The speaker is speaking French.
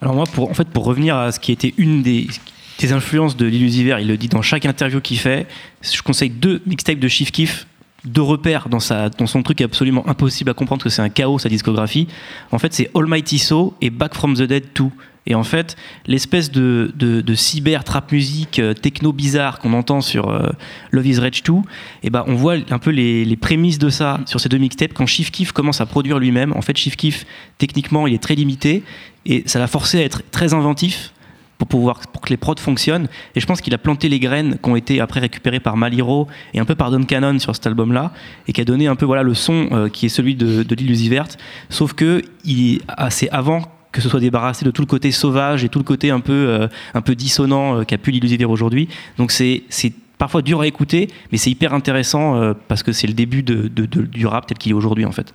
Alors moi, pour, en fait, pour revenir à ce qui était une des, influences de l'illusiver, il le dit dans chaque interview qu'il fait, je conseille deux mixtapes de Chief Keef, deux repères dans, sa, dans son truc absolument impossible à comprendre que c'est un chaos sa discographie. En fait, c'est Almighty So et Back from the Dead 2. Et en fait, l'espèce de, cyber trap musique euh, techno bizarre qu'on entend sur euh, Love is Rage 2, et ben on voit un peu les, prémices de ça sur ces deux mixtapes quand Chief Keef commence à produire lui-même. En fait, Chief Keef, techniquement, il est très limité et ça l'a forcé à être très inventif pour pouvoir pour que les prods fonctionnent et je pense qu'il a planté les graines qui ont été après récupérées par Maliro et un peu par Don Cannon sur cet album là et qui a donné un peu voilà le son euh, qui est celui de, de l'illusiverte sauf que il c'est avant que ce soit débarrassé de tout le côté sauvage et tout le côté un peu, euh, un peu dissonant euh, qu'a pu l'illusiver aujourd'hui. Donc c'est parfois dur à écouter, mais c'est hyper intéressant euh, parce que c'est le début du rap tel qu'il est aujourd'hui en fait.